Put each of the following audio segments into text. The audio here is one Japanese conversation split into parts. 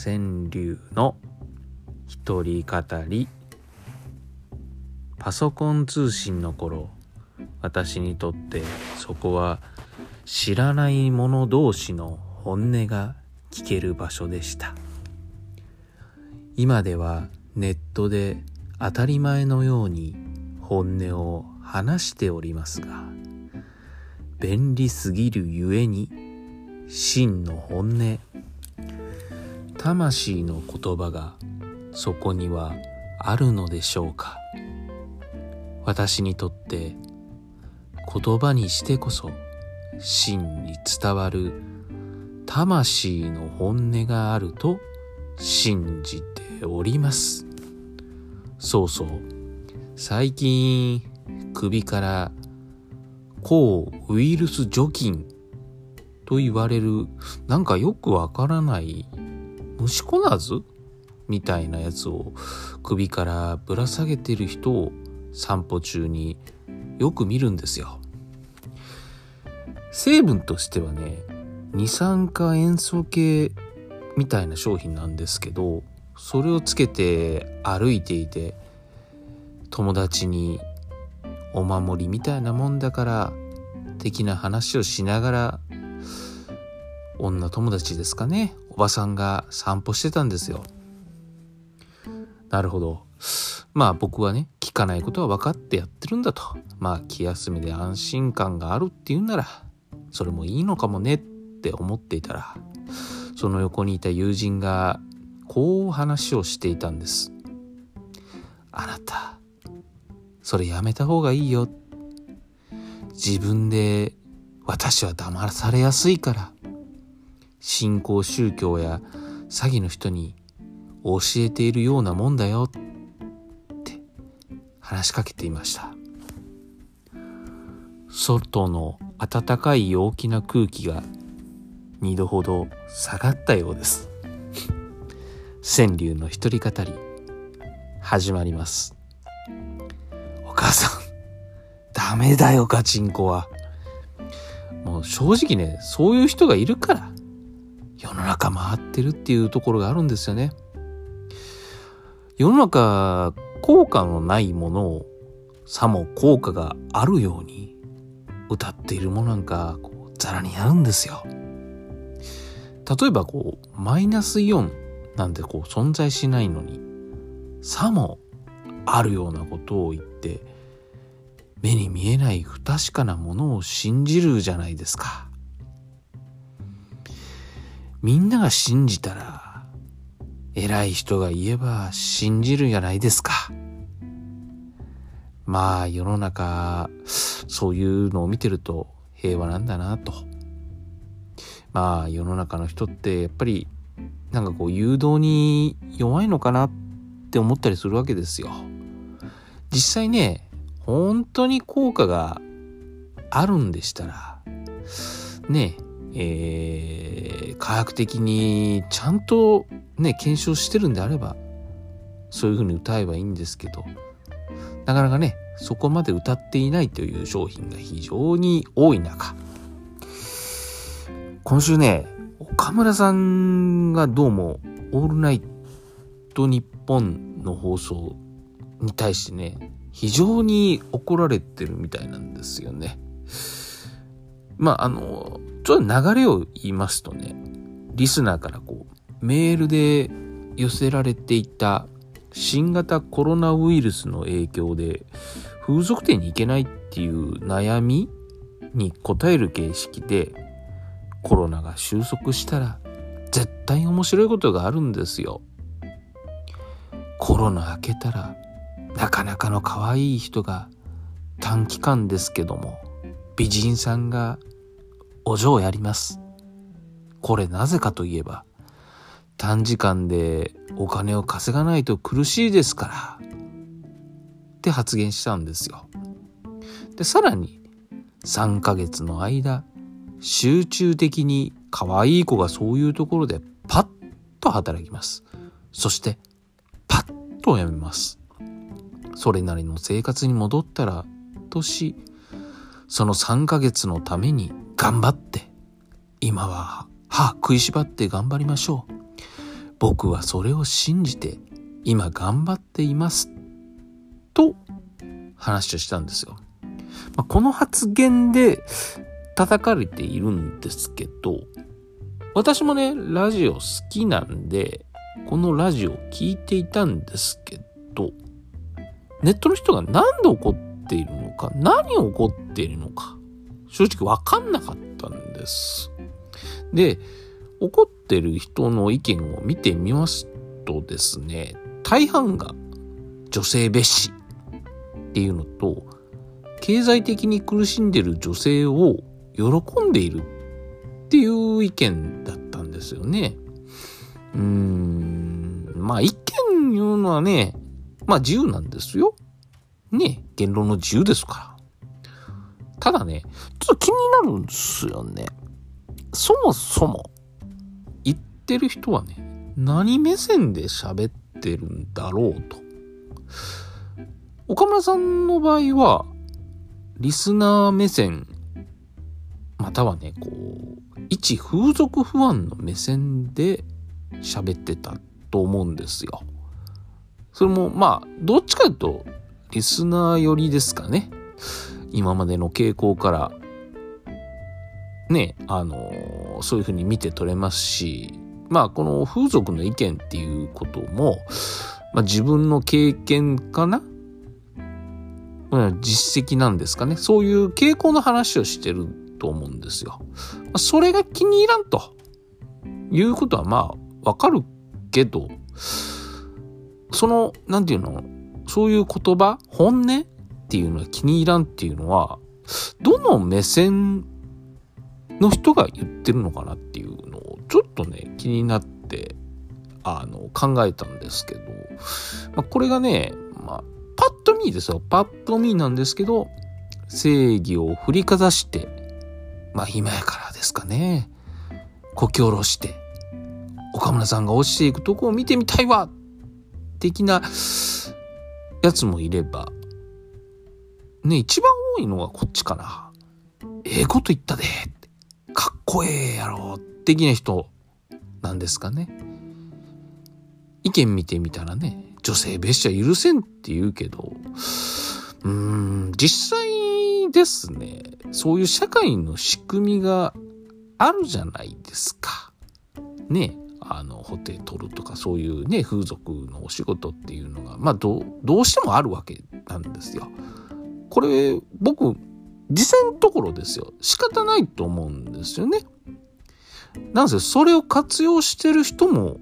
川柳の一人語り。パソコン通信の頃私にとってそこは知らない者同士の本音が聞ける場所でした。今ではネットで当たり前のように本音を話しておりますが便利すぎるゆえに真の本音魂の言葉がそこにはあるのでしょうか？私にとって言葉にしてこそ真に伝わる魂の本音があると信じております。そうそう最近首から抗ウイルス除菌と言われるなんかよくわからない虫こなずみたいなやつを首からぶら下げてる人を散歩中によく見るんですよ。成分としてはね二酸化塩素系みたいな商品なんですけどそれをつけて歩いていて友達にお守りみたいなもんだから的な話をしながら女友達ですかね。おばさんが散歩してたんですよ。なるほど。まあ僕はね聞かないことは分かってやってるんだと。まあ気休めで安心感があるっていうならそれもいいのかもねって思っていたらその横にいた友人がこう話をしていたんです。あなたそれやめた方がいいよ。自分で私は騙されやすいから。新興宗教や詐欺の人に教えているようなもんだよって話しかけていました。外の暖かい陽気な空気が2度ほど下がったようです。川柳の一人語り始まります。お母さんダメだよガチンコは。もう正直ねそういう人がいるから。世の中回ってるっていうところがあるんですよね。世の中効果のないものをさも効果があるように歌っているものなんかこうザラにあるんですよ。例えばこうマイナスイオンなんてこう存在しないのにさもあるようなことを言って目に見えない不確かなものを信じるじゃないですか。みんなが信じたら、偉い人が言えば信じるじゃないですか。まあ世の中、そういうのを見てると平和なんだなと。まあ世の中の人ってやっぱりなんかこう誘導に弱いのかなって思ったりするわけですよ。実際ね、本当に効果があるんでしたら、ねええー、科学的にちゃんとね、検証してるんであれば、そういうふうに歌えばいいんですけど、なかなかね、そこまで歌っていないという商品が非常に多い中、今週ね、岡村さんがどうも、オールナイトニッポンの放送に対してね、非常に怒られてるみたいなんですよね。まあ、あの、ちょっと流れを言いますとね、リスナーからこう、メールで寄せられていた新型コロナウイルスの影響で風俗店に行けないっていう悩みに答える形式でコロナが収束したら絶対面白いことがあるんですよ。コロナ明けたらなかなかの可愛い人が短期間ですけども美人さんがお嬢やります。これなぜかといえば、短時間でお金を稼がないと苦しいですから、って発言したんですよ。で、さらに、3ヶ月の間、集中的に可愛い子がそういうところでパッと働きます。そして、パッと辞めます。それなりの生活に戻ったら、とし、その3ヶ月のために頑張って、今は歯食いしばって頑張りましょう。僕はそれを信じて今頑張っていますと話をしたんですよ。まあ、この発言で叩かれているんですけど、私もね、ラジオ好きなんで、このラジオ聞いていたんですけど、ネットの人が何で怒っているのか、何を怒っているのか、正直わかんなかったんです。で、怒ってる人の意見を見てみますとですね、大半が女性蔑視っていうのと、経済的に苦しんでる女性を喜んでいるっていう意見だったんですよね。うーん、まあ意見言うのはね、まあ自由なんですよ。ね、言論の自由ですから。ただね、ちょっと気になるんですよね。そもそも、言ってる人はね、何目線で喋ってるんだろうと。岡村さんの場合は、リスナー目線、またはね、こう、一風俗不安の目線で喋ってたと思うんですよ。それも、まあ、どっちかというと、リスナー寄りですかね。今までの傾向から、ね、あの、そういうふうに見て取れますし、まあ、この風俗の意見っていうことも、まあ、自分の経験かな？実績なんですかね？そういう傾向の話をしてると思うんですよ。それが気に入らんと。いうことはまあわかるけど、その、なんていうの、そういう言葉、本音？っていうのは気に入らんっていうのは、どの目線の人が言ってるのかなっていうのをちょっとね、気になって、あの、考えたんですけど、まあ、これがね、まあ、パッと見ですよ。パッと見なんですけど、正義を振りかざして、まあ今やからですかね。こき下ろして、岡村さんが落ちていくとこを見てみたいわ的なやつもいれば、ね、一番多いのはこっちかな。ええこと言ったで。かっこええやろ。的な人なんですかね。意見見てみたらね、女性蔑視は許せんって言うけど、うーん、実際ですね、そういう社会の仕組みがあるじゃないですか。ね、あの、ホテル取るとかそういうね、風俗のお仕事っていうのが、まあど、どうしてもあるわけなんですよ。これ、僕、実際のところですよ。仕方ないと思うんですよね。なんせ、それを活用してる人も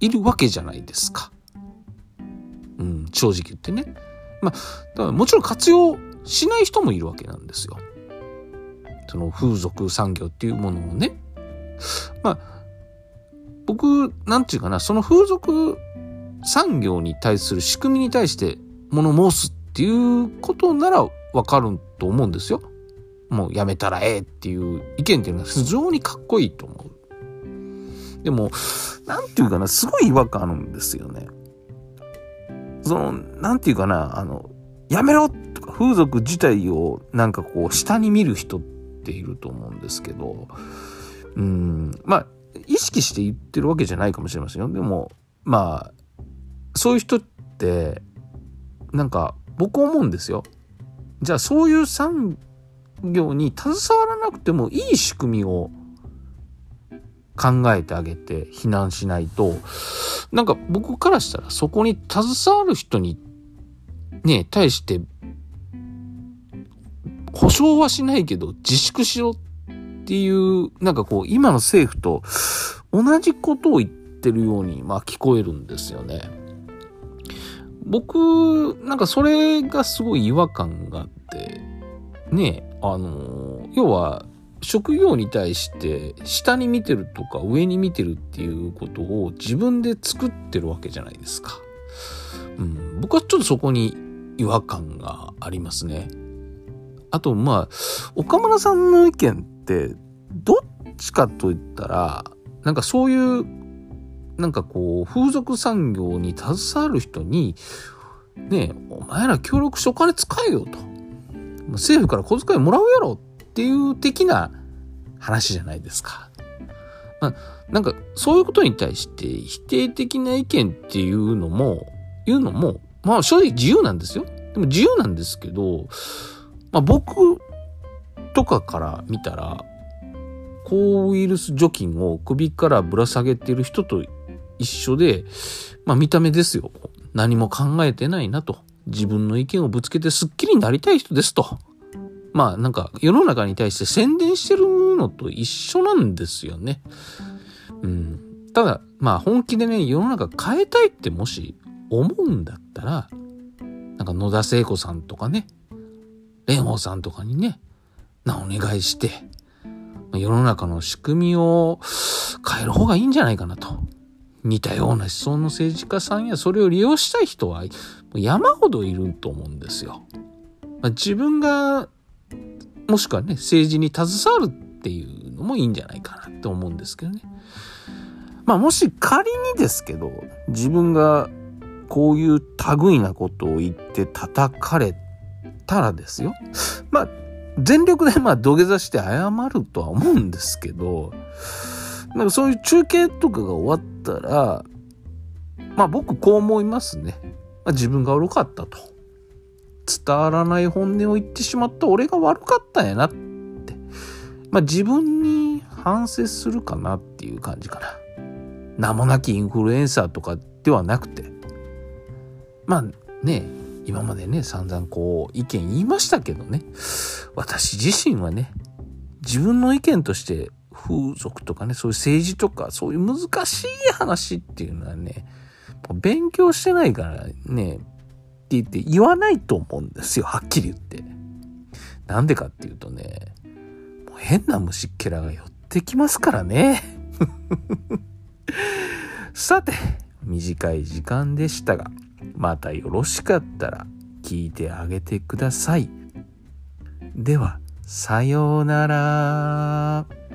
いるわけじゃないですか。うん、正直言ってね。まあ、だからもちろん活用しない人もいるわけなんですよ。その風俗産業っていうものをね。まあ、僕、なんていうかな、その風俗産業に対する仕組みに対して物申すていうことならわかると思うんですよ。もうやめたらええっていう意見っていうのは非常にかっこいいと思う。でも、なんていうかな、すごい違和感あるんですよね。その、なんていうかな、あの、やめろとか、風俗自体をなんかこう、下に見る人っていると思うんですけど、うん、まあ、意識して言ってるわけじゃないかもしれませんよ。でも、まあ、そういう人って、なんか、僕思うんですよ。じゃあ、そういう産業に携わらなくてもいい仕組みを考えてあげて避難しないと、なんか僕からしたらそこに携わる人にね、対して保証はしないけど自粛しろっていう、なんかこう今の政府と同じことを言ってるように、まあ聞こえるんですよね。僕、なんかそれがすごい違和感があって、ね、あの、要は職業に対して下に見てるとか上に見てるっていうことを自分で作ってるわけじゃないですか。うん、僕はちょっとそこに違和感がありますね。あと、まあ、岡村さんの意見って、どっちかと言ったら、なんかそういう、なんかこう、風俗産業に携わる人に、ねえ、お前ら協力してお金使えよと。政府から小遣いもらうやろっていう的な話じゃないですか。まあ、なんか、そういうことに対して否定的な意見っていうのも、いうのも、まあ正直自由なんですよ。でも自由なんですけど、まあ僕とかから見たら、抗ウイルス除菌を首からぶら下げてる人と一緒で、まあ見た目ですよ。何も考えてないなと。自分の意見をぶつけてスッキリになりたい人ですと。まあなんか世の中に対して宣伝してるのと一緒なんですよね。うん。ただ、まあ本気でね、世の中変えたいってもし思うんだったら、なんか野田聖子さんとかね、蓮舫さんとかにね、なお願いして、世の中の仕組みを変える方がいいんじゃないかなと。似たような思想の政治家さんやそれを利用したい人は山ほどいると思うんですよ。まあ、自分がもしくはね政治に携わるっていうのもいいんじゃないかなって思うんですけどね。まあもし仮にですけど自分がこういう類なことを言って叩かれたらですよ。まあ全力でまあ土下座して謝るとは思うんですけどなんかそういう中継とかが終わったら、まあ僕こう思いますね。まあ、自分が悪かったと。伝わらない本音を言ってしまった俺が悪かったんやなって。まあ自分に反省するかなっていう感じかな。名もなきインフルエンサーとかではなくて。まあね、今までね、散々こう意見言いましたけどね。私自身はね、自分の意見として風俗とかね、そういう政治とか、そういう難しい話っていうのはね、勉強してないからね、って言って言わないと思うんですよ、はっきり言って。なんでかっていうとね、もう変な虫っけらが寄ってきますからね。さて、短い時間でしたが、またよろしかったら聞いてあげてください。では、さようなら。